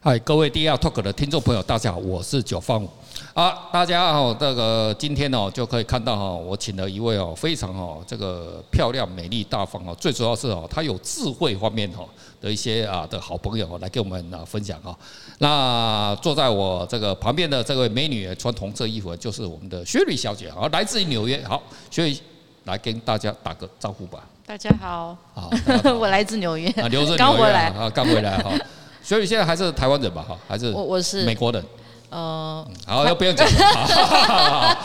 嗨，各位 DR Talk 的听众朋友，大家好，我是九方五。啊，大家好，这个今天哦就可以看到哈，我请了一位哦非常哦这个漂亮、美丽、大方哦，最主要是哦他有智慧方面哦的一些啊的好朋友来跟我们啊分享哈。那坐在我这个旁边的这位美女，穿红色衣服就是我们的雪莉小姐，好，来自于纽约。好，雪莉来跟大家打个招呼吧。大家好，好，我来自纽约，留着刚回来啊，刚回来哈。所以现在还是台湾人吧？哈，还是我我是美国人。呃，好，要不用讲了。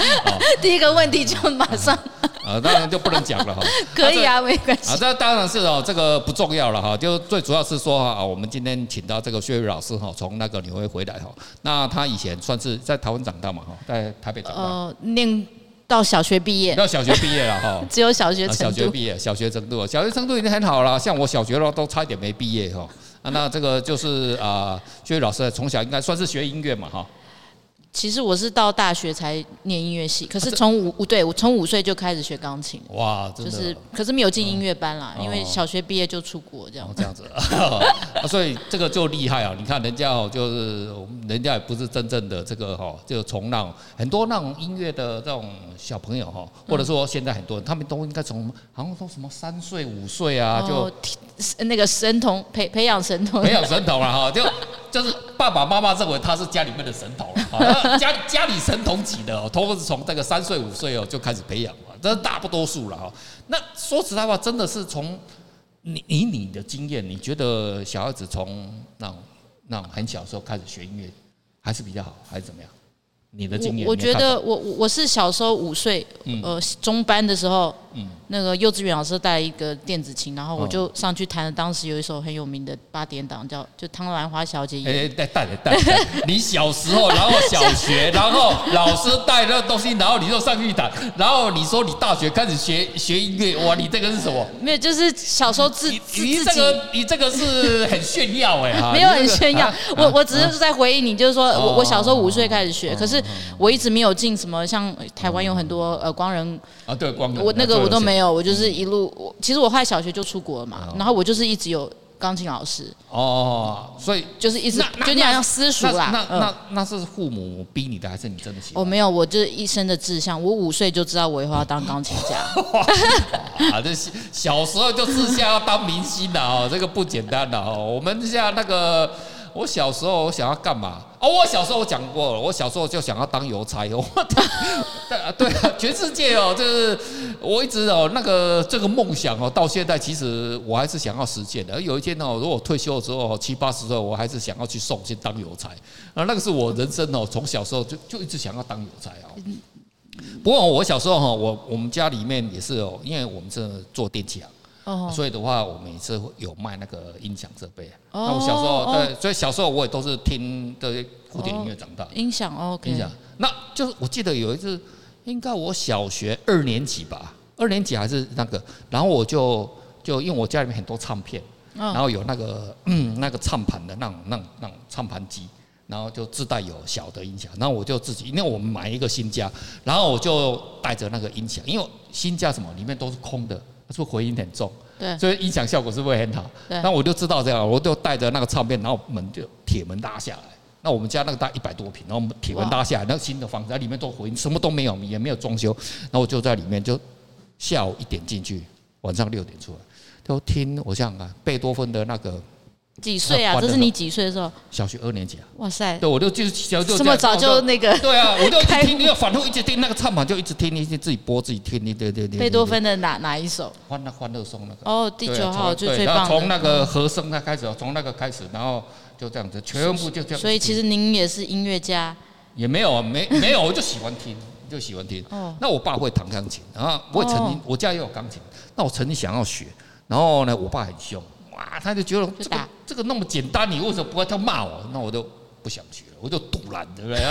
第一个问题就马上。呃，当然就不能讲了哈。可以啊，没关系。啊，这当然是哦，这个不重要了哈。就最主要是说啊，我们今天请到这个薛瑞老师哈，从那个纽约回来哈。那他以前算是在台湾长大嘛哈，在台北长大。呃，念到小学毕业。到小学毕业了哈。只有小学程度。小学毕业，小学程度，小学程度已经很好了。像我小学的话，都差一点没毕业哈。那这个就是啊，薛老师从小应该算是学音乐嘛，哈。其实我是到大学才念音乐系，可是从五五对我从五岁就开始学钢琴。哇，就是可是没有进音乐班啦，因为小学毕业就出国这样。这样子，啊，所以这个就厉害啊！你看人家哦，就是人家也不是真正的这个哈，就从那种很多那种音乐的这种小朋友哈，或者说现在很多人，他们都应该从好像说什么三岁五岁啊，就那个神童培培养神童，培养神童了哈，就。就是爸爸妈妈认为他是家里面的神童啊，家家里神童级的哦，都是从这个三岁五岁哦就开始培养了，这是大不多数了哈。那说实在话，真的是从你以你的经验，你觉得小孩子从那种那种很小时候开始学音乐，还是比较好，还是怎么样？你的经验？我觉得我我是小时候五岁，呃，中班的时候，那个幼稚园老师带一个电子琴，然后我就上去弹了。当时有一首很有名的八点档，叫就汤兰花小姐。哎，带带带带！你小时候，然后小学，然后老师带那个东西，然后你就上去弹，然后你说你大学开始学学音乐，哇，你这个是什么？没有，就是小时候自你这个你这个是很炫耀哎哈！没有很炫耀，我我只是在回应你，就是说我我小时候五岁开始学，可是。我一直没有进什么，像台湾有很多呃光人啊，对光人，我那个我都没有，我就是一路我其实我后来小学就出国了嘛，然后我就是一直有钢琴老师哦，所以就是一直就那样像私塾啦。那那那是父母逼你的还是你真的喜欢？我没有，我就是一生的志向，我五岁就知道我以后要当钢琴家。啊，这小时候就志向要当明星的哦，这个不简单的哦。我们像那个。我小时候我想要干嘛？哦，我小时候我讲过了，我小时候就想要当邮差哦。对啊，对啊，全世界哦，就是我一直哦那个这个梦想哦，到现在其实我还是想要实现的。而有一天哦，如果退休的时候七八十岁，我还是想要去送去当邮差。啊，那个是我人生哦，从小时候就就一直想要当邮差哦。不过我小时候哈，我我们家里面也是哦，因为我们是做电器啊。哦，所以的话，我每次有卖那个音响设备。哦，那我小时候对，所以小时候我也都是听的古典音乐长大。音响哦，音响。那就是我记得有一次，应该我小学二年级吧，二年级还是那个，然后我就就因为我家里面很多唱片，然后有那个嗯 那个唱盘的那种那种那种唱盘机，然后就自带有小的音响，然后我就自己，因为我们买一个新家，然后我就带着那个音响，因为新家什么里面都是空的。是不是回音很重？对，所以音响效果是不是会很好？对。那我就知道这样，我就带着那个唱片，然后门就铁门拉下来。那我们家那个大一百多平，然后铁门拉下来，那个新的房子，里面都回音，什么都没有，也没有装修。那我就在里面，就下午一点进去，晚上六点出来，就听我想啊，贝多芬的那个。几岁啊？这是你几岁的时候？小学二年级啊！哇塞！对，我就就小就这么早就那个？对啊，我就听，你要反复一直听那个唱盘，就一直听，一直自己播自己听，对对对。贝多芬的哪哪一首？欢乐欢乐颂那个。哦，第九号就最棒。从那个和声那开始，从那个开始，然后就这样子，全部就这样。所以其实您也是音乐家？也没有啊，没 没有，我就喜欢听，就喜欢听。哦。那我爸会弹钢琴，然后我也曾经，我家也有钢琴，那我曾经想要学，然后呢，我爸很凶。哇，他就觉得这个这个那么简单，你为什么不会？他骂我，那我就不想学了，我就堵拦，对不对？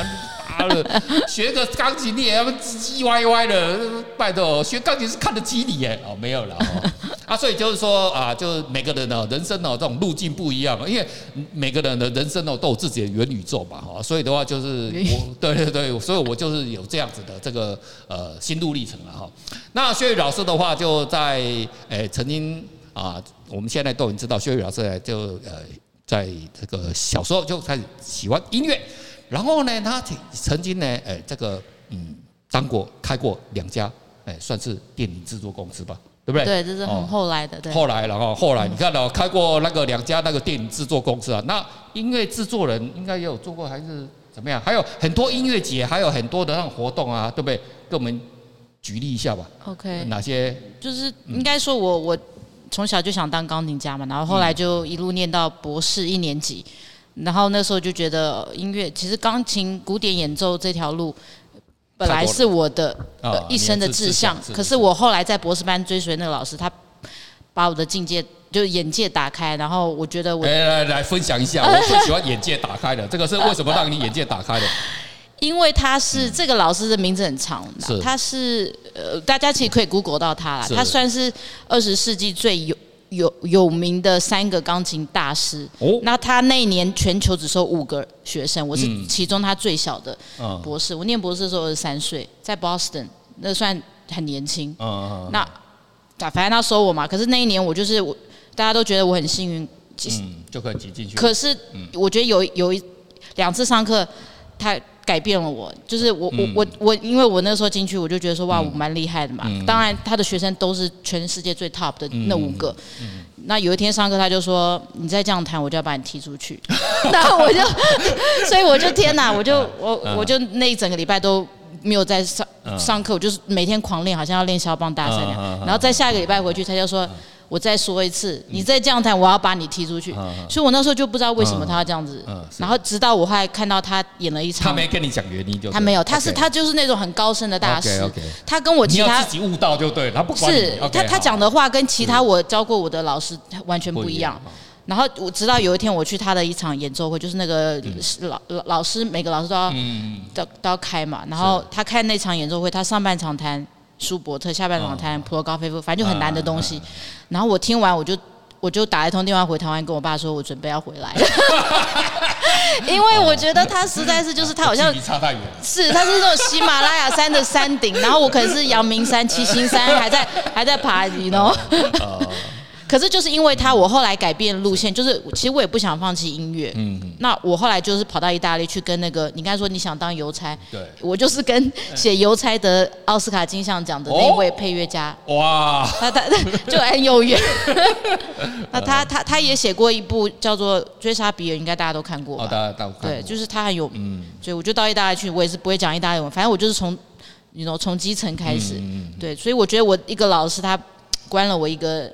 妈的，学个钢琴你也要唧唧歪歪的，拜托，学钢琴是看得起你耶。哦，没有了 啊，所以就是说啊，就是每个人的人生哦，这种路径不一样，因为每个人的人生呢都有自己的元宇宙嘛，哈，所以的话就是我，对对对，所以我就是有这样子的这个呃心路历程了哈。那薛宇老师的话就在诶曾经。啊，我们现在都已经知道，薛宇老师就呃，在这个小时候就开始喜欢音乐，然后呢，他曾经呢，呃，这个嗯，当过开过两家，哎，算是电影制作公司吧，对不对？对，这是很后来的。对。后来，然后后来，你看到开过那个两家那个电影制作公司啊，那音乐制作人应该也有做过，还是怎么样？还有很多音乐节，还有很多的那种活动啊，对不对？给我们举例一下吧。OK。哪些？就是应该说我我。从小就想当钢琴家嘛，然后后来就一路念到博士一年级，然后那时候就觉得音乐其实钢琴古典演奏这条路本来是我的一生的志向，可是我后来在博士班追随那个老师，他把我的境界就眼界打开，然后我觉得我来来来分享一下，我最喜欢眼界打开的，这个是为什么让你眼界打开的？因为他是这个老师的名字很长，是。他是呃，大家其实可以 Google 到他啦。他算是二十世纪最有有有名的三个钢琴大师。哦，那他那一年全球只收五个学生，我是其中他最小的博士。我念博士的时候二十三岁，在 Boston，那算很年轻。嗯嗯。那反正他收我嘛，可是那一年我就是我，大家都觉得我很幸运，嗯，就可以挤进去。可是我觉得有有一两次上课，他。改变了我，就是我我我我，因为我那时候进去，我就觉得说哇，我蛮厉害的嘛。当然，他的学生都是全世界最 top 的那五个。那有一天上课，他就说：“你再这样弹，我就要把你踢出去。”然后我就，所以我就天哪，我就我我就那一整个礼拜都没有在上上课，我就是每天狂练，好像要练肖邦大赛那样。然后在下一个礼拜回去，他就说。我再说一次，你再这样弹，我要把你踢出去。所以，我那时候就不知道为什么他要这样子。然后，直到我后来看到他演了一场，他没跟你讲原因就。他没有，他是他就是那种很高深的大师。他跟我其他自己悟道就对，他不管是他他讲的话跟其他我教过我的老师完全不一样。然后我直到有一天我去他的一场演奏会，就是那个老老老师每个老师都要都都要开嘛。然后他开那场演奏会，他上半场弹。舒伯特下半场谈普罗高菲夫，反正就很难的东西。然后我听完，我就我就打一通电话回台湾，跟我爸说，我准备要回来了。因为我觉得他实在是，就是他好像差太远。是，他是那种喜马拉雅山的山顶，然后我可能是阳明山、七星山，还在还在爬，你知道。可是就是因为他，我后来改变路线，就是其实我也不想放弃音乐。嗯。那我后来就是跑到意大利去跟那个，你刚才说你想当邮差，对，我就是跟写邮差得奥斯卡金像奖的那位配乐家。哇。他他就很有缘。那他他他也写过一部叫做《追杀比尔》，应该大家都看过吧？大家都看过。对，就是他很有，嗯。所以我就到意大利去，我也是不会讲意大利文，反正我就是从，你知道，从基层开始。嗯。对，所以我觉得我一个老师他关了我一个。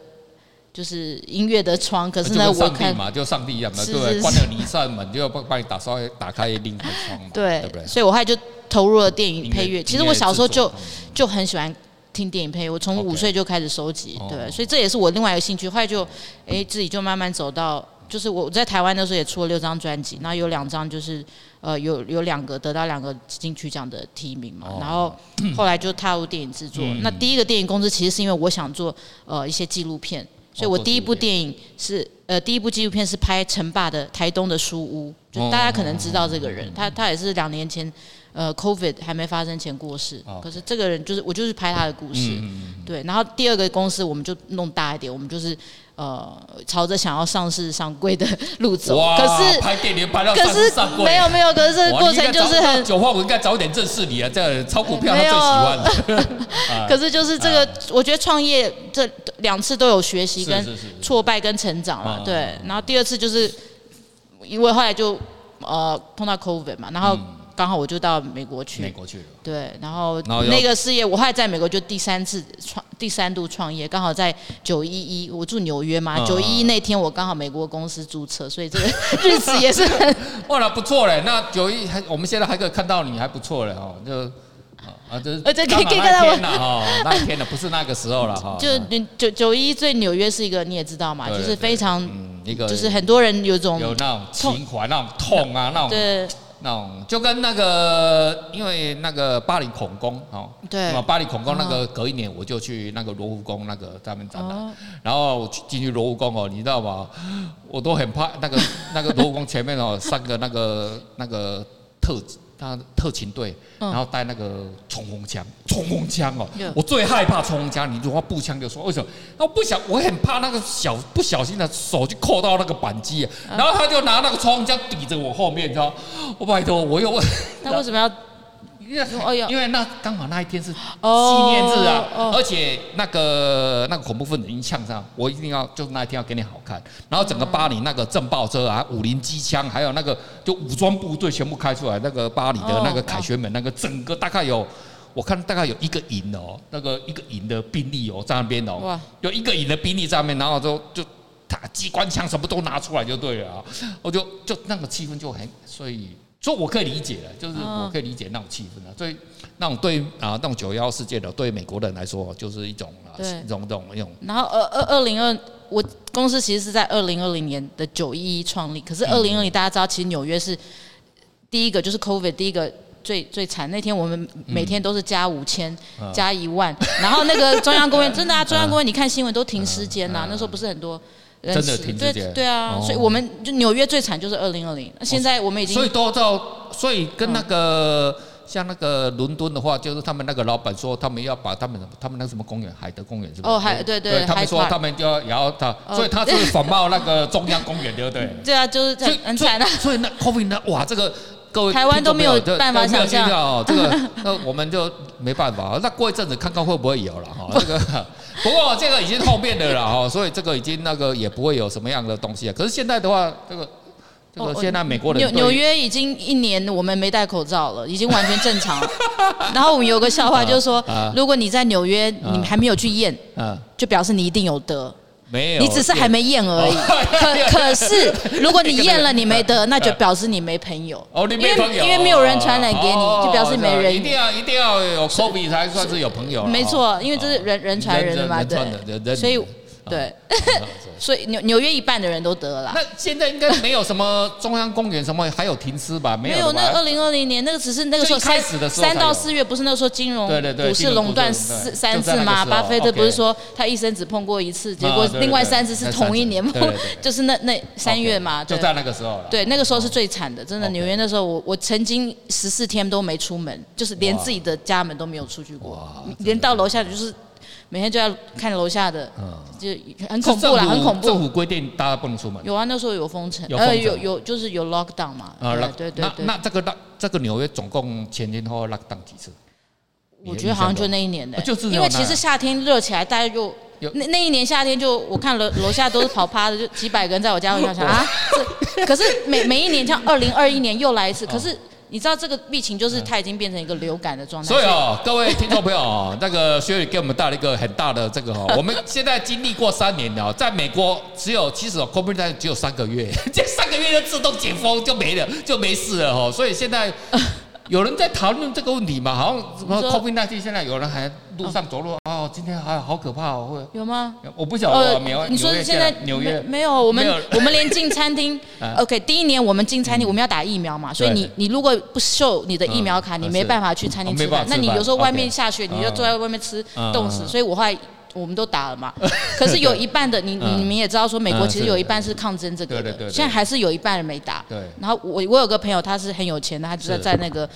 就是音乐的窗，可是呢，我看嘛，就上帝一样的，对，关了你一扇门，就要帮帮你打稍微打开另一个窗，对，对不对？所以我后来就投入了电影配乐。其实我小时候就就很喜欢听电影配乐，我从五岁就开始收集，对，所以这也是我另外一个兴趣。后来就哎，自己就慢慢走到，就是我在台湾的时候也出了六张专辑，然后有两张就是呃有有两个得到两个金曲奖的提名嘛，然后后来就踏入电影制作。那第一个电影公司其实是因为我想做呃一些纪录片。所以我第一部电影是呃，第一部纪录片是拍陈爸的台东的书屋，就大家可能知道这个人，他他也是两年前呃，COVID 还没发生前过世，可是这个人就是我就是拍他的故事，对。然后第二个公司我们就弄大一点，我们就是呃，朝着想要上市上柜的路走。可是拍电影拍到上市上柜，没有没有，可是这个过程就是很。九号我应该早点正视你啊，这样炒股票他最喜欢的。可是就是这个，我觉得创业这。两次都有学习跟挫败跟成长了，对。然后第二次就是，因为后来就呃碰到 COVID 嘛，然后刚好我就到美国去。美国去了。对，然后那个事业我后来在美国就第三次创第三度创业，刚好在九一一，我住纽约嘛，九一一那天我刚好美国公司注册，所以这个日子也是很 哇，那不错嘞。那九一还我们现在还可以看到你还不错嘞哦，就。啊，这是呃，这可以可以看到我哈，那一天的不是那个时候了哈。就九九一最纽约是一个你也知道嘛，就是非常一个，就是很多人有种有那种情怀，那种痛啊，那种对，那种就跟那个因为那个巴黎恐攻哦，对，巴黎恐攻那个隔一年我就去那个罗浮宫那个在那边展览，然后进去罗浮宫哦，你知道吗？我都很怕那个那个罗浮宫前面哦，三个那个那个特他特勤队，然后带那个冲锋枪，冲锋枪哦，嗯、我最害怕冲锋枪。你如果步枪就说为什么？那我不想，我很怕那个小不小心的手就扣到那个扳机，然后他就拿那个冲锋枪抵着我后面，你知道？我拜托，我又问，他为什么要？因为那刚好那一天是纪念日啊，而且那个那个恐怖分子已经呛上，我一定要就是那一天要给你好看。然后整个巴黎那个震爆车啊，五菱机枪，还有那个就武装部队全部开出来，那个巴黎的那个凯旋门，那个整个大概有，我看大概有一个营哦，那个一个营的兵力哦在那边哦，有一个营的兵力在那边，然后就就他机关枪什么都拿出来就对了啊，我就就那个气氛就很所以。所以我可以理解了，就是我可以理解那种气氛了。所以那种对啊，那种九幺事件的，对美国人来说，就是一种啊，一种这种一种。然后二二二零二，我公司其实是在二零二零年的九一一创立，可是二零二零大家知道，其实纽约是第一个，就是 COVID 第一个最最惨。那天我们每天都是加五千，加一万，然后那个中央公园 真的啊，中央公园你看新闻都停尸间呐，那时候不是很多。真的停时间，对啊，所以我们就纽约最惨就是二零二零。那现在我们已经，所以都到，所以跟那个像那个伦敦的话，就是他们那个老板说，他们要把他们他们那什么公园，海德公园是吧？哦，海对对，他们说他们就要也要他，所以他是仿冒那个中央公园，对不对？对啊，就是这样很惨的。所以那 COVID 呢，哇，这个各位台湾都没有办法想象哦，这个那我们就没办法。那过一阵子看看会不会有了哈，这个。不过这个已经后面的了哈，所以这个已经那个也不会有什么样的东西啊。可是现在的话，这个这个现在美国人纽纽约已经一年我们没戴口罩了，已经完全正常了。然后我们有个笑话就是说，如果你在纽约你还没有去验，就表示你一定有得。没有，你只是还没验而已。可 可是，如果你验了你没得，那就表示你没朋友。哦，你没朋友，因为没有人传染给你，就表示没人。一定要一定要有 COVID 才算是有朋友。没错，因为这是人人传人的嘛，对。所以。对，所以纽纽约一半的人都得了。那现在应该没有什么中央公园什么还有停尸吧？没有。没有，那二零二零年那个只是那个时候开始的时候，三到四月不是那个时候金融股市垄断四三次吗？巴菲特不是说他一生只碰过一次，结果另外三次是同一年碰，就是那那三月嘛。就在那个时候。对，那个时候是最惨的，真的。纽约那时候我我曾经十四天都没出门，就是连自己的家门都没有出去过，连到楼下就是。每天就要看楼下的，就很恐怖啦，很恐怖。政府规定大家不能出门。有啊，那时候有封城，呃，有有就是有 lockdown 嘛。啊，对对对。那那这个这个纽约总共前前后后 lockdown 几次？我觉得好像就那一年的，因为其实夏天热起来，大家就那那一年夏天就我看楼楼下都是跑趴的，就几百个人在我家楼下想啊，这可是每每一年像二零二一年又来一次，可是。你知道这个疫情就是它已经变成一个流感的状态。所以哦，各位听众朋友哦，那个薛宇给我们带了一个很大的这个哦，我们现在经历过三年了，在美国只有其实哦，COVID 只有三个月，这三个月就自动解封就没了，就没事了哦。所以现在。有人在讨论这个问题嘛？好像什么 COVID-19 现在有人还路上走路哦，今天还好可怕哦，会有吗？我不晓得，没有。你说现在纽约没有？我们我们连进餐厅，OK，第一年我们进餐厅我们要打疫苗嘛，所以你你如果不秀你的疫苗卡，你没办法去餐厅吃饭。那你有时候外面下雪，你就坐在外面吃，冻死。所以我后来。我们都打了嘛，可是有一半的你你们也知道说，美国其实有一半是抗争这个的，现在还是有一半人没打。对。然后我我有个朋友，他是很有钱的，他就在在那个，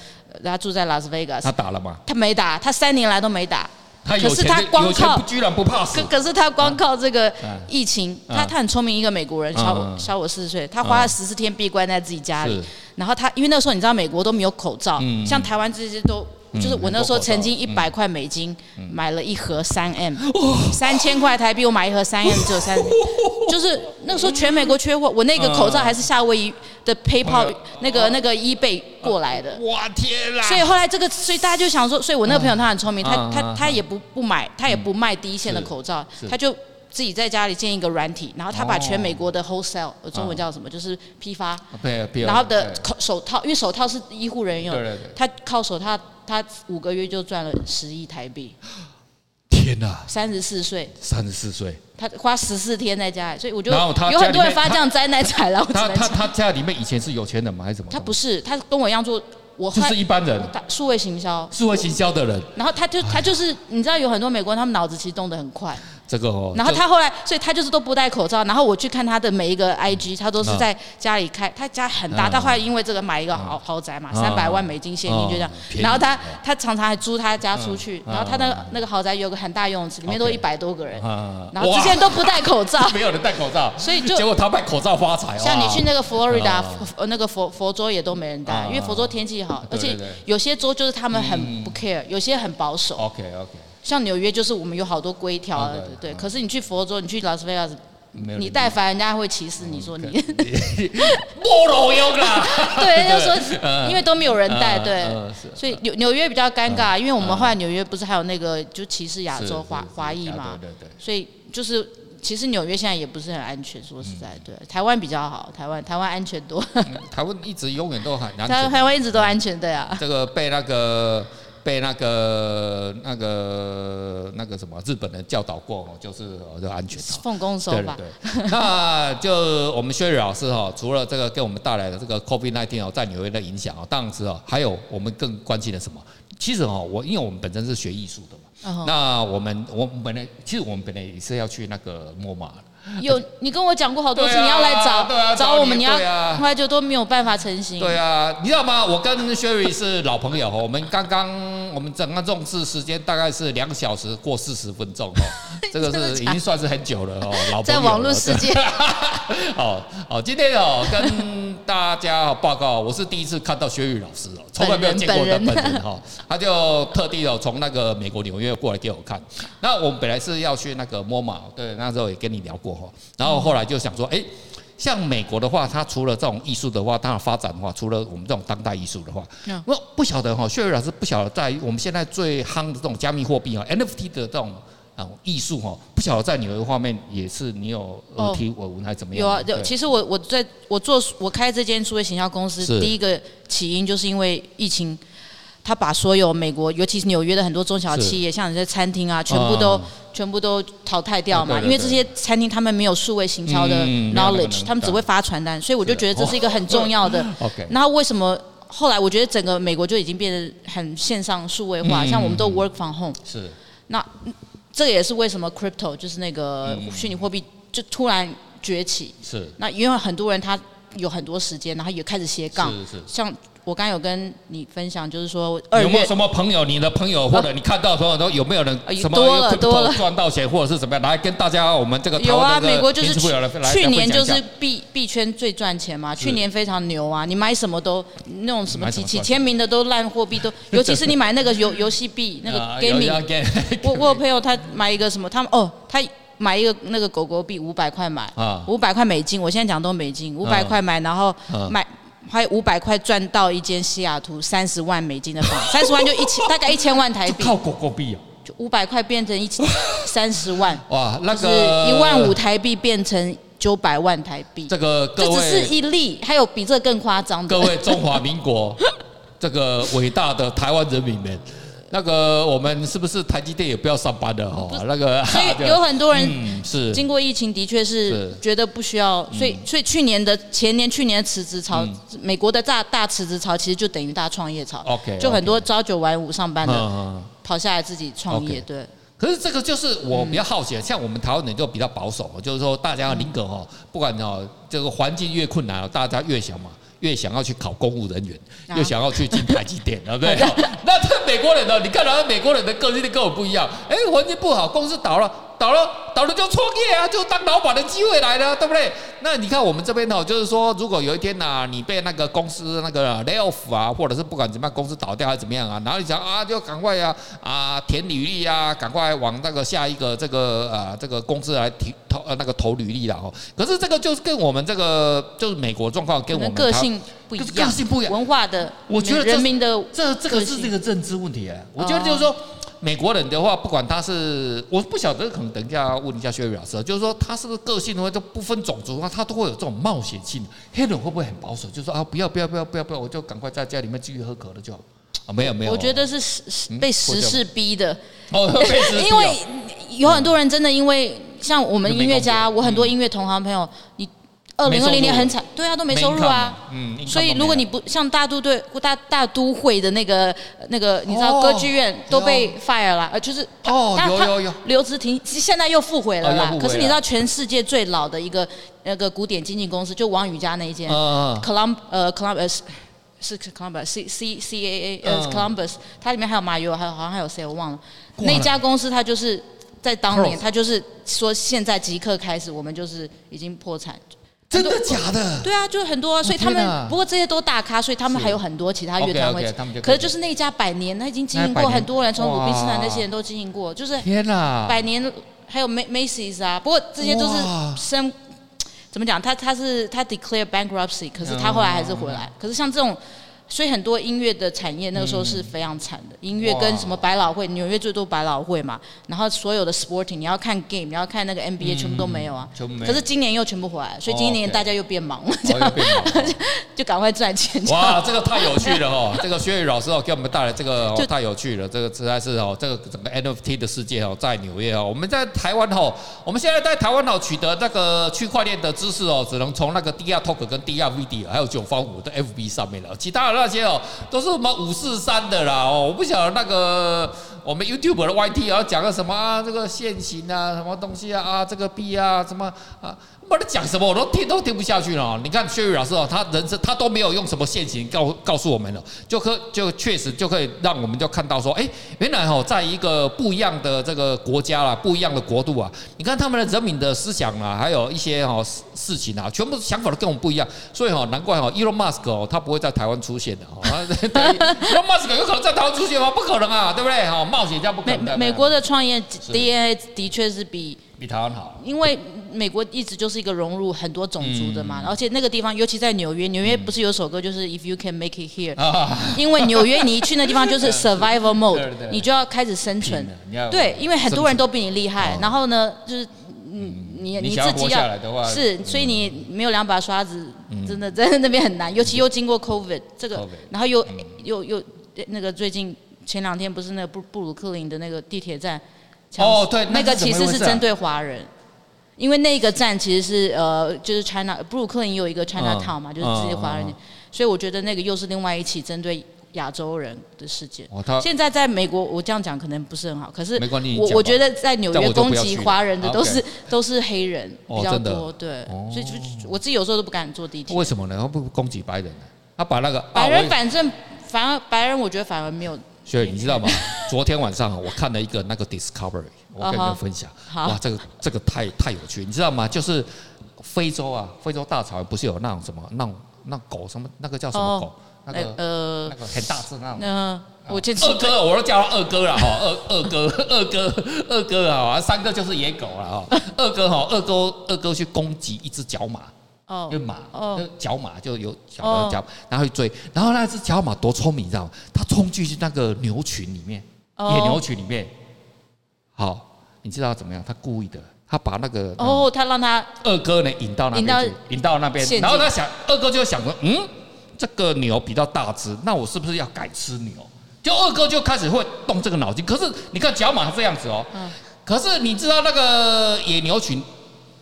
他住在拉斯维加斯。他打了吗？他没打，他三年来都没打。他有钱，有钱居然不怕死。可可是他光靠这个疫情，他他很聪明，一个美国人，小我小我四十岁，他花了十四天闭关在自己家里。然后他因为那时候你知道美国都没有口罩，像台湾这些都。就是我那时候曾经一百块美金买了一盒三 M，三千块台币我买一盒三 M 只有三，就是那个时候全美国缺货，我那个口罩还是夏威夷的 PayPal 那个那个 eBay 过来的。哇天啦！所以后来这个，所以大家就想说，所以我那个朋友他很聪明，他他他也不不买，他也不卖第一线的口罩，他就自己在家里建一个软体，然后他把全美国的 wholesale，中文叫什么，就是批发，然后的口手套，因为手套是医护人员用，他靠手套。他五个月就赚了十亿台币，天哪！三十四岁，三十四岁，他花十四天在家里，所以我就有很多人发这样灾难财了。他他他家里面以前是有钱人吗？还是什么？他不是，他跟我一样做，我就是一般人，数位行销，数位行销的人。然后他就他就是，你知道有很多美国人，他们脑子其实动得很快。这个哦，然后他后来，所以他就是都不戴口罩。然后我去看他的每一个 IG，他都是在家里开，他家很大。他后来因为这个买一个豪豪宅嘛，三百万美金现金就这样。然后他他常常还租他家出去。然后他那个那个豪宅有个很大游泳池，里面都一百多个人。然后之前都不戴口罩，没有人戴口罩，所以就结果他卖口罩发财。像你去那个佛罗里达，呃那个佛佛州也都没人戴，因为佛州天气好，而且有些州就是他们很不 care，有些很保守。OK OK。像纽约就是我们有好多规条，对对。可是你去佛州，你去拉斯维加斯，你带反人家会歧视你说你。没路用啦。对，就说因为都没有人带，对。所以纽纽约比较尴尬，因为我们后来纽约不是还有那个就歧视亚洲华华裔嘛，对对。所以就是其实纽约现在也不是很安全，说实在，对。台湾比较好，台湾台湾安全多。台湾一直永远都很安全。台台湾一直都安全，对啊。这个被那个。被那个、那个、那个什么日本人教导过哦，就是就安全。奉公守法。对对。那就我们 Sherry 老师哈，除了这个给我们带来的这个 COVID-19 哦，在纽约的影响哦，当然是哦，还有我们更关心的什么？其实哦，我因为我们本身是学艺术的嘛，那我们我们本来其实我们本来也是要去那个 MoMA 有，你跟我讲过好多次，你要来找找我们，你要，后来就都没有办法成型。对啊，你知道吗？我跟 Sherry 是老朋友哦，我们刚刚我们整个重视时间大概是两小时过四十分钟哦，这个是已经算是很久了哦，老朋友。在网络世界。哦哦，今天哦跟大家报告，我是第一次看到 Sherry 老师哦，从来没有见过的本人哈，他就特地哦从那个美国纽约过来给我看。那我们本来是要去那个 MoMA，对，那时候也跟你聊过。然后后来就想说，哎，像美国的话，它除了这种艺术的话，它的发展的话，除了我们这种当代艺术的话，我不晓得哈，薛伟老师不晓得在我们现在最夯的这种加密货币啊，NFT 的这种啊艺术哈，不晓得在你的方面也是你有耳听耳闻还是怎么样？有啊，有。其实我我在我做我开这间数位行销公司，第一个起因就是因为疫情。他把所有美国，尤其是纽约的很多中小企业，像这些餐厅啊，全部都全部都淘汰掉嘛。因为这些餐厅他们没有数位行销的 knowledge，他们只会发传单，所以我就觉得这是一个很重要的。然后 为什么后来我觉得整个美国就已经变得很线上数位化，像我们都 work from home。是。那这个也是为什么 crypto 就是那个虚拟货币就突然崛起。是。那因为很多人他有很多时间，然后也开始斜杠。是是。像。我刚有跟你分享，就是说有没有什么朋友，你的朋友或者你看到的朋友都有没有人什么多了多了赚到钱，或者是怎么样？来跟大家我们这个有啊，美国就是去年就是币币圈最赚钱嘛，去年非常牛啊，你买什么都那种什么几几千名的都烂货币都，尤其是你买那个游游戏币那个 gaming，我我有朋友他买一个什么，他们哦他买一个那个狗狗币五百块买啊，五百块美金，我现在讲都美金，五百块买，然后买。还有五百块赚到一间西雅图三十万美金的房，三十万就一千，大概一千万台币。靠狗狗币啊！就五百块变成一千 三十万。哇，那个一万五台币变成九百万台币。这个各位，这只是一例，还有比这更夸张的。各位中华民国 这个伟大的台湾人民们。那个我们是不是台积电也不要上班了哈？那个所以 有很多人是经过疫情的确是觉得不需要，所以所以去年的前年去年的辞职潮，美国的大大辞职潮其实就等于大创业潮。OK，就很多朝九晚五上班的跑下来自己创业。对。可是这个就是我比较好奇，像我们台湾人就比较保守，就是说大家宁可哈，不管哦这个环境越困难，大家越想嘛。越想要去考公务人员，越想要去进台积电，对不对？那这美国人呢？你看到美国人的个性跟我不一样。哎，环境不好，公司倒了。倒了，倒了就创业啊，就当老板的机会来了，对不对？那你看我们这边哦，就是说，如果有一天呐、啊，你被那个公司那个 lay off 啊，或者是不管怎么样，公司倒掉还是怎么样啊，然后你想啊，就赶快呀啊填履历啊，赶快往那个下一个这个啊这个公司来提投呃那个投履历了哦。可是这个就是跟我们这个就是美国状况跟我们个性不一样，个性不一样，文化的，我觉得人民的这这个是这个认知问题啊。我觉得就是说。美国人的话，不管他是，我不晓得，可能等一下问一下薛伟老师，就是说他是不是个性的话，就不分种族的话，他都会有这种冒险性。黑人会不会很保守？就是说啊，不要不要不要不要不要，我就赶快在家里面继续喝可乐就好。啊，没有没有，我觉得是时被时事逼的。因为有很多人真的因为像我们音乐家，我很多音乐同行朋友，你。二零二零年很惨，对啊，都没收入啊。嗯，所以如果你不像大都对大大都会的那个那个，你知道歌剧院都被 fire 了，呃，就是哦，有有有，留职停，现在又复回了啦。可是你知道全世界最老的一个那个古典经纪公司，就王羽佳那一间，Colum 呃 Columbus 是 Columbus C C C A A 呃 Columbus，它里面还有马友，还有好像还有谁我忘了。那家公司它就是在当年，它就是说现在即刻开始，我们就是已经破产。真的假的？对啊，就很多啊，所以他们不过这些都大咖，所以他们还有很多其他乐团会。可是就是那家百年，他已经经营过很多人，从鲁宾斯坦那些人都经营过，就是天哪，百年还有 Macy's 啊。不过这些都是生怎么讲？他他是他 declare bankruptcy，可是他后来还是回来。可是像这种。所以很多音乐的产业那个时候是非常惨的，音乐跟什么百老汇，纽约最多百老汇嘛，然后所有的 sporting，你要看 game，你要看那个 NBA，全部都没有啊。可是今年又全部回来，所以今年大家又变忙了，这 样就赶快赚钱。哇，这个太有趣了哦！这个薛宇老师哦，给我们带来这个太有趣了，这个实在是哦，这个整个 NFT 的世界哦，在纽约哦，我们在台湾哦，我们现在在台湾哦，取得那个区块链的知识哦，只能从那个 DR Talk 跟 DR Video 还有九方五的 FB 上面了，其他的。那些哦，都是什么五四三的啦哦，我不晓得那个我们 YouTube 的 YT 要讲个什么啊，这个现行啊，什么东西啊啊，这个币啊，什么啊。不知道讲什么，我都听都听不下去了。你看薛宇老师哦，他人生他都没有用什么线型告告诉我们了，就可就确实就可以让我们就看到说，哎，原来哦，在一个不一样的这个国家啦，不一样的国度啊，你看他们的人民的思想啊，还有一些哈事情啊，全部想法都跟我们不一样。所以哈，难怪哈，Elon Musk 哦，他不会在台湾出现的 哈。Elon Musk 有可能在台湾出现吗？不可能啊，对不对？哈，冒险家不可能。美美国的创业 DNA 的确是比比台湾好，因为。美国一直就是一个融入很多种族的嘛，嗯、而且那个地方，尤其在纽约，纽约不是有首歌就是 If you can make it here，、嗯、因为纽约你一去那地方就是 survival mode，你就要开始生存，对，因为很多人都比你厉害，然后呢，就是嗯，你你自己要是，所以你没有两把刷子，真的在那边很难，尤其又经过 COVID 这个，然后又又又那个最近前两天不是那个布布鲁克林的那个地铁站，哦对，那个其实是针对华人。因为那个站其实是呃，就是 China，布鲁克林有一个 China Town 嘛，就是直接华人，所以我觉得那个又是另外一起针对亚洲人的事件。现在在美国，我这样讲可能不是很好，可是我我觉得在纽约攻击华人的都是都是黑人比较多，对，所以就我自己有时候都不敢坐地铁。为什么呢？他不攻击白人呢？他把那个白人反正反而白人，我觉得反而没有。所以你知道吗？昨天晚上我看了一个那个 Discovery。我跟你们分享，uh. 哇，这个这个太太有趣，你知道吗？就是非洲啊，非洲大草原不是有那种什么那种那狗什么那个叫什么狗？Oh, 那个呃那个很大只那种。嗯、uh, 我见二哥，我都叫他二哥了哈，二二哥二哥二哥啊，三哥就是野狗了哈。二哥哈，二哥二哥去攻击一只角马，哦，马，哦，角马就有小的角，然后去追，然后那只角马多聪明，你知道吗？它冲进去那个牛群里面，野牛群里面。好，你知道怎么样？他故意的，他把那个哦，他让他二哥呢引到那边去，引到那边，然后他想，二哥就想说，嗯，这个牛比较大只，那我是不是要改吃牛？就二哥就开始会动这个脑筋。可是你看角马是这样子哦，可是你知道那个野牛群，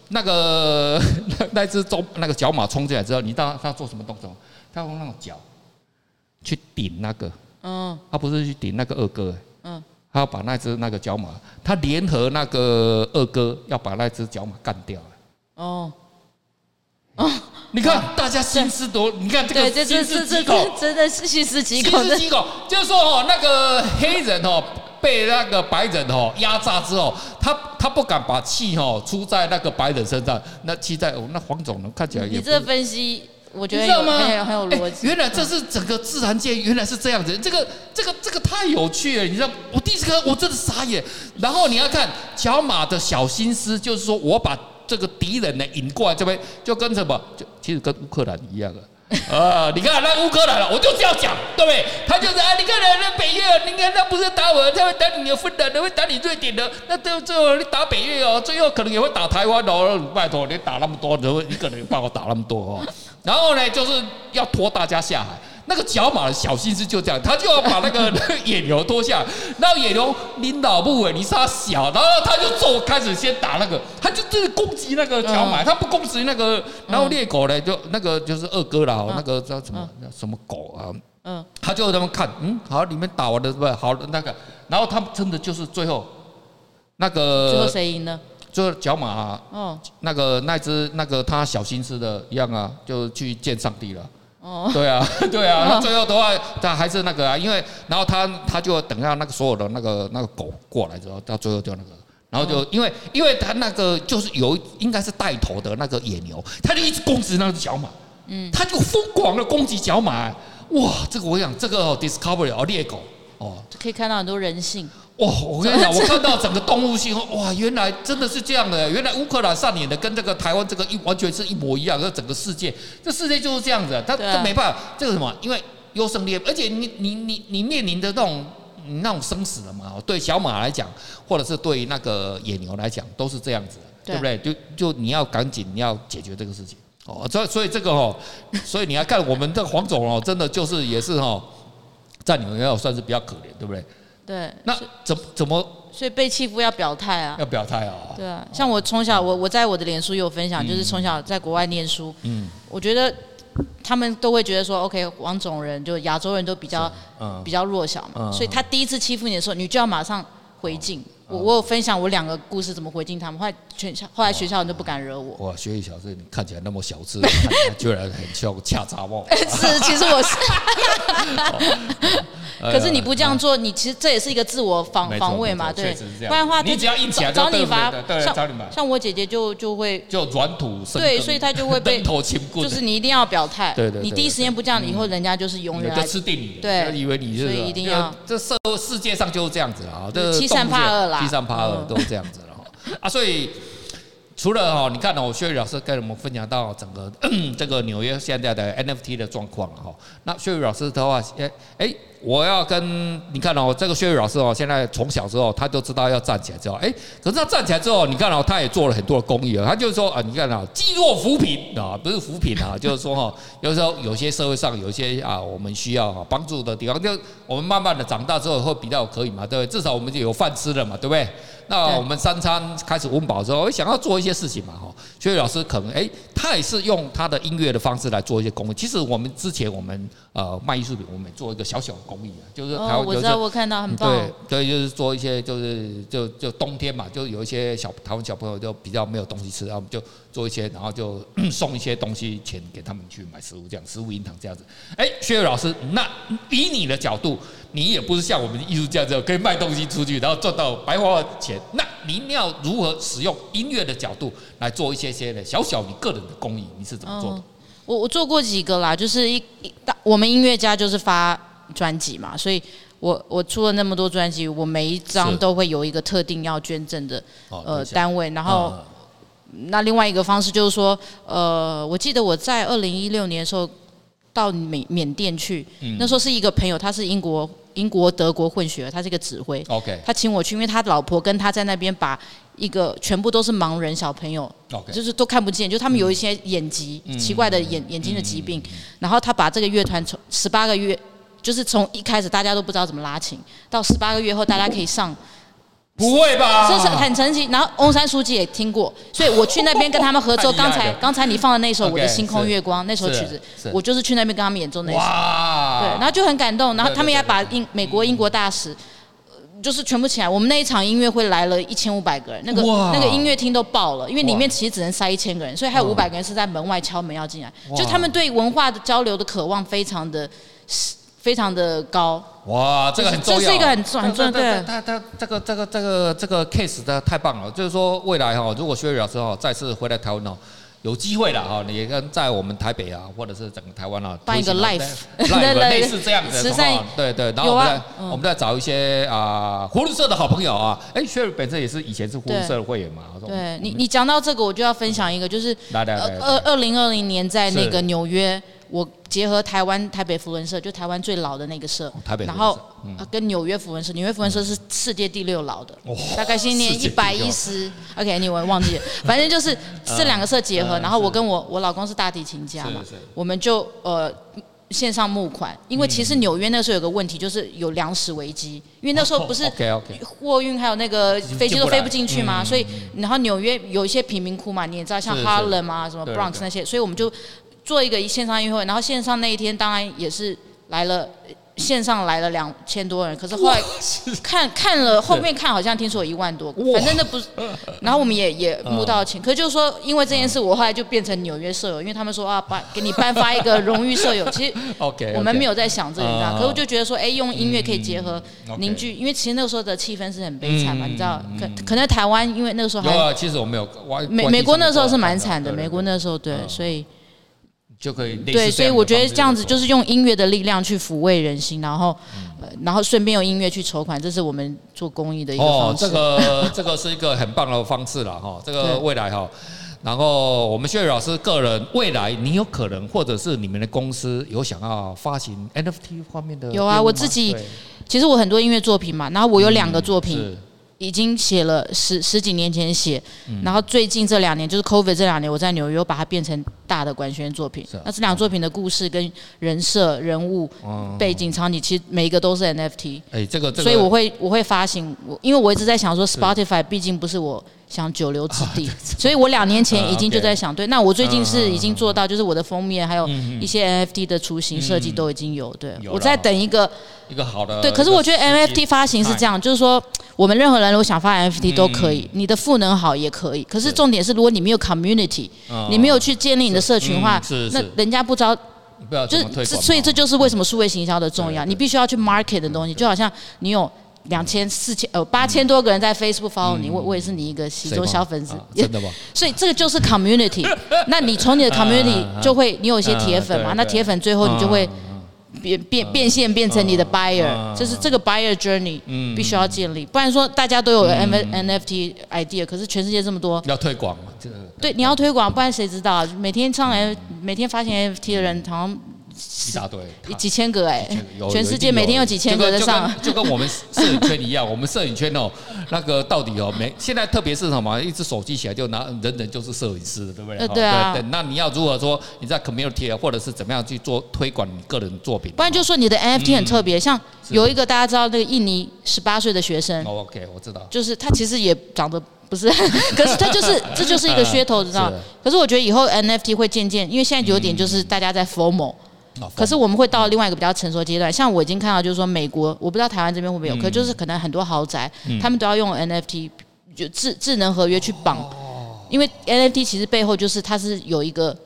那个那 那只中那个角马冲进来之后，你知道他做什么动作？他用那种脚去顶那个，嗯，他不是去顶那个二哥，嗯。他要把那只那个角马，他联合那个二哥，要把那只角马干掉了。哦，哦，你看大家心思多，你看这个心思极恐，真的是心思极恐。心思极恐，就是说哦，那个黑人哦被那个白人哦压榨之后，他他不敢把气哦出在那个白人身上，那气在那黄种人看起来也。你这分析。我觉得有很有很有逻辑。原来这是整个自然界，原来是这样子。这个这个这个太有趣了，你知道？我第一次看，我真的傻眼。然后你要看角马的小心思，就是说我把这个敌人呢引过来这边，就跟什么？就其实跟乌克兰一样啊。啊，你看那乌克兰了，我就这样讲，对不对？他就是啊，你看那那北约，你看他不是打我，他会打你的芬兰，他会打你瑞典的，那最后最后你打北约哦，最后可能也会打台湾哦。拜托，你打那么多，你会一个人有办法打那么多哦？然后呢，就是要拖大家下海。那个角马的小心思就这样，他就要把那个那个野牛拖下，然后野牛领导不稳，你是他小，然后他就走开始先打那个，他就就是攻击那个角马，他不攻击那个，然后猎狗呢就那个就是二哥啦，那个叫什么什么狗啊，嗯，他就他们看，嗯，好，里面打完了是不是？好的那个，然后他们真的就是最后那个最后谁赢呢？最后角马啊，哦，那个那只那个他小心思的一样啊，就去见上帝了。哦，对啊，对啊，那最后的话，他还是那个啊，因为然后他他就等下那个所有的那个那个狗过来之后，到最后就那个，然后就因为因为他那个就是有应该是带头的那个野牛，他就一直攻击那只角马，嗯，他就疯狂的攻击角马，哇，这个我想这个 Discovery 哦猎狗哦，可以看到很多人性。哇！我跟你讲，我看到整个动物性哇，原来真的是这样的。原来乌克兰上演的跟这个台湾这个一完全是一模一样。这整个世界，这世界就是这样子。他他没办法，这个什么？因为优胜劣，而且你你你你面临的那种那种生死的嘛。对小马来讲，或者是对那个野牛来讲，都是这样子，对不对？就就你要赶紧你要解决这个事情哦。所以所以这个哦，所以你要看我们这个黄总哦，真的就是也是哦，在你们要算是比较可怜，对不对？对，那怎怎么？所以被欺负要表态啊！要表态啊！对啊，像我从小，我我在我的脸书有分享，就是从小在国外念书，嗯，我觉得他们都会觉得说，OK，黄种人就亚洲人都比较比较弱小嘛，所以他第一次欺负你的时候，你就要马上回敬。我我有分享我两个故事怎么回敬他们，后来全校后来学校人都不敢惹我。哇，学习小事，你看起来那么小资，居然很像恰杂帽。是，其实我是。可是你不这样做，你其实这也是一个自我防防卫嘛，对。不然的话，你只要硬起来，找你罚。像像我姐姐就就会就软土。对，所以她就会被。就是你一定要表态。对对。你第一时间不这样，以后人家就是永远。就吃定你。对。以为你是。所以一定要。这社世界上就是这样子啊，这欺善怕恶啦。欺善怕恶都是这样子了啊，所以。除了哈，你看呢，我薛宇老师跟我们分享到整个 这个纽约现在的 NFT 的状况了哈。那薛宇老师的话，哎哎，我要跟你看哦，这个薛宇老师哦，现在从小之后他就知道要站起来之后，哎，可是他站起来之后，你看哦，他也做了很多的公益啊。他就是说啊，你看啊，济弱扶贫啊，不是扶贫啊，就是说哈，有时候有些社会上有些啊，我们需要帮助的地方，就我们慢慢的长大之后会比较可以嘛，对不对？至少我们就有饭吃了嘛，对不对？那我们三餐开始温饱之后，想要做一些事情嘛，哈。薛宇老师可能哎，他也是用他的音乐的方式来做一些公益。其实我们之前我们呃卖艺术品，我们做一个小小的公益啊，就是台湾、哦、我知道我看到很棒。对对，就是做一些就是就就冬天嘛，就有一些小台湾小朋友就比较没有东西吃，然后我们就做一些，然后就 送一些东西钱给他们去买食物，这样食物银行这样子。哎，薛宇老师，那以你的角度。你也不是像我们艺术家这样可以卖东西出去，然后赚到白花花钱。那你要如何使用音乐的角度来做一些些的小小你个人的公益？你是怎么做的？嗯、我我做过几个啦，就是一大我们音乐家就是发专辑嘛，所以我我出了那么多专辑，我每一张都会有一个特定要捐赠的呃单位。然后那另外一个方式就是说，呃，我记得我在二零一六年的时候到缅缅甸去，那时候是一个朋友，他是英国。英国、德国混血，他是一个指挥。OK，他请我去，因为他老婆跟他在那边把一个全部都是盲人小朋友就是都看不见，就他们有一些眼疾、嗯、奇怪的眼眼睛的疾病。然后他把这个乐团从十八个月，就是从一开始大家都不知道怎么拉琴，到十八个月后大家可以上。不会吧？这是很神奇。然后翁山书记也听过，所以我去那边跟他们合作。刚才刚才你放的那首《我的星空月光》那首曲子，我就是去那边跟他们演奏那首。对，然后就很感动。然后他们也把英美国英国大使，就是全部起来。我们那一场音乐会来了一千五百个人，那个那个音乐厅都爆了，因为里面其实只能塞一千个人，所以还有五百个人是在门外敲门要进来。就他们对文化的交流的渴望非常的。非常的高哇，这个很重要，这是一个很很重要。对，他他这个这个这个这个 case 的太棒了，就是说未来哈，如果薛宇老师哈再次回来台湾哦，有机会了哈，你也跟在我们台北啊，或者是整个台湾啊，办一个 life 类似这样子的话，对对，然后我们再我们再找一些啊葫芦社的好朋友啊，哎，薛宇本身也是以前是葫芦社的会员嘛，对你你讲到这个，我就要分享一个，就是二二零二零年在那个纽约。我结合台湾台北福文社，就台湾最老的那个社，然后跟纽约福文社，纽约福文社是世界第六老的，大概今年一百一十，OK，你我忘记了，反正就是这两个社结合，然后我跟我我老公是大提琴家嘛，我们就呃线上募款，因为其实纽约那时候有个问题，就是有粮食危机，因为那时候不是货运还有那个飞机都飞不进去嘛，所以然后纽约有一些贫民窟嘛，你也知道像哈伦啊、什么 Bronx 那些，所以我们就做一个线上音乐会，然后线上那一天当然也是来了。线上来了两千多人，可是后来看看了后面看好像听说有一万多，反正那不是，然后我们也也募到钱，可是就是说因为这件事，我后来就变成纽约舍友，因为他们说啊，颁给你颁发一个荣誉舍友，其实我们没有在想这个，可是我就觉得说，哎，用音乐可以结合凝聚，因为其实那个时候的气氛是很悲惨嘛，你知道，可可能台湾因为那个时候还，其实我没有，美美国那时候是蛮惨的，美国那时候对，所以。就可以对，所以我觉得这样子就是用音乐的力量去抚慰人心，然后，嗯、然后顺便用音乐去筹款，这是我们做公益的一个方式。哦，这个这个是一个很棒的方式了哈。这个未来哈，然后我们薛宇老师个人未来，你有可能或者是你们的公司有想要发行 NFT 方面的？有啊，我自己其实我很多音乐作品嘛，然后我有两个作品。嗯已经写了十十几年前写，然后最近这两年就是 COVID 这两年，我在纽约我把它变成大的管弦作品。那这两作品的故事跟人设、人物、背景、场景，其实每一个都是 NFT。哎，这个，所以我会我会发行，我因为我一直在想说，Spotify 毕竟不是我想久留之地，所以我两年前已经就在想，对，那我最近是已经做到，就是我的封面还有一些 NFT 的雏形设计都已经有，对，我在等一个一个好的。对，可是我觉得 NFT 发行是这样，就是说。我们任何人如果想发 NFT 都可以，你的赋能好也可以。可是重点是，如果你没有 community，你没有去建立你的社群化，那人家不知道，就是所以这就是为什么数位行销的重要。你必须要去 market 的东西，就好像你有两千、四千、呃八千多个人在 Facebook follow 你，我我也是你一个其中小粉丝，真的吗？所以这个就是 community。那你从你的 community 就会，你有一些铁粉嘛？那铁粉最后你就会。变变变现变成你的 buyer，就是这个 buyer journey 必须要建立，不然说大家都有 N NFT idea，可是全世界这么多，要推广嘛，这个对，你要推广，不然谁知道？每天上来每天发行 NFT 的人好像。一大堆，几千个哎，全世界每天有几千个在上，就跟我们摄影圈一样，我们摄影圈哦，那个到底哦，没现在特别是什么，一只手机起来就拿，人人就是摄影师，对不对？对啊。那你要如何说你在 community 或者是怎么样去做推广你个人作品？不然就说你的 NFT 很特别，像有一个大家知道那个印尼十八岁的学生，OK，我知道，就是他其实也长得不是，可是他就是这就是一个噱头，知道？可是我觉得以后 NFT 会渐渐，因为现在有点就是大家在 FOMO。可是我们会到另外一个比较成熟阶段，像我已经看到，就是说美国，我不知道台湾这边会不会有，可就是可能很多豪宅，他们都要用 NFT 就智智能合约去绑，因为 NFT 其实背后就是它是有一个，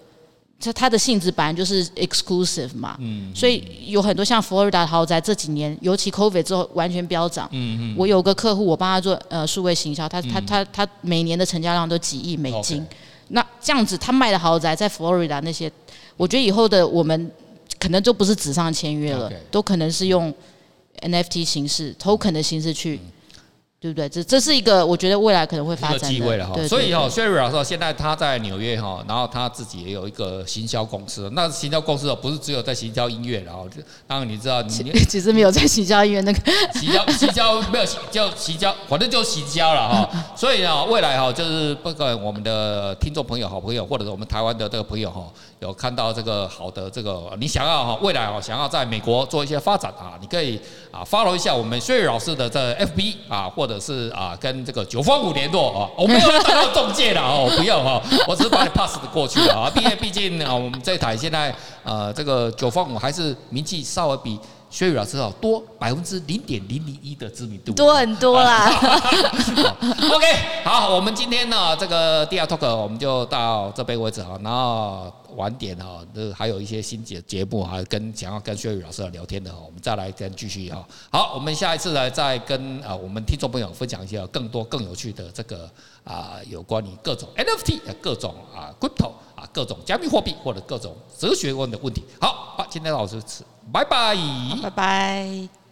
它它的性质本来就是 exclusive 嘛，所以有很多像佛罗里达豪宅这几年，尤其 COVID 之后完全飙涨。我有个客户，我帮他做呃数位行销，他他他他每年的成交量都几亿美金，那这样子他卖的豪宅在佛罗里达那些，我觉得以后的我们。可能就不是纸上签约了，都可能是用 NFT 形式、token 的形式去。对不对？这这是一个我觉得未来可能会发展的机会了哈。所以哈，Sherry 老师现在他在纽约哈，然后他自己也有一个行销公司。那行销公司哦，不是只有在行销音乐，然后当然你知道，你 其实没有在行销音乐那个行销行销没有就行销，反正就行销了哈。所以啊，未来哈，就是不管我们的听众朋友、好朋友，或者是我们台湾的这个朋友哈，有看到这个好的这个，你想要哈，未来哦，想要在美国做一些发展啊，你可以啊，follow 一下我们 Sherry 老师的这 FB 啊，或者。是啊，跟这个九方五联络啊，我没有要中介了哦，不要哈，我只是把你 pass 过去了啊，毕毕竟啊，我们这台现在呃，这个九方五还是名气稍微比薛宇老师哦多百分之零点零零一的知名度，多很多啦。OK，好，我们今天呢这个第二 talk 我们就到这边为止啊，然后。晚点哈，这还有一些新节节目哈，跟想要跟薛宇老师聊天的哈，我们再来跟继续哈。好，我们下一次呢，再跟啊我们听众朋友分享一些更多更有趣的这个啊有关于各种 NFT 各种啊 Crypto 啊各种加密货币或者各种哲学问的问题。好，好，今天老师拜拜，拜拜。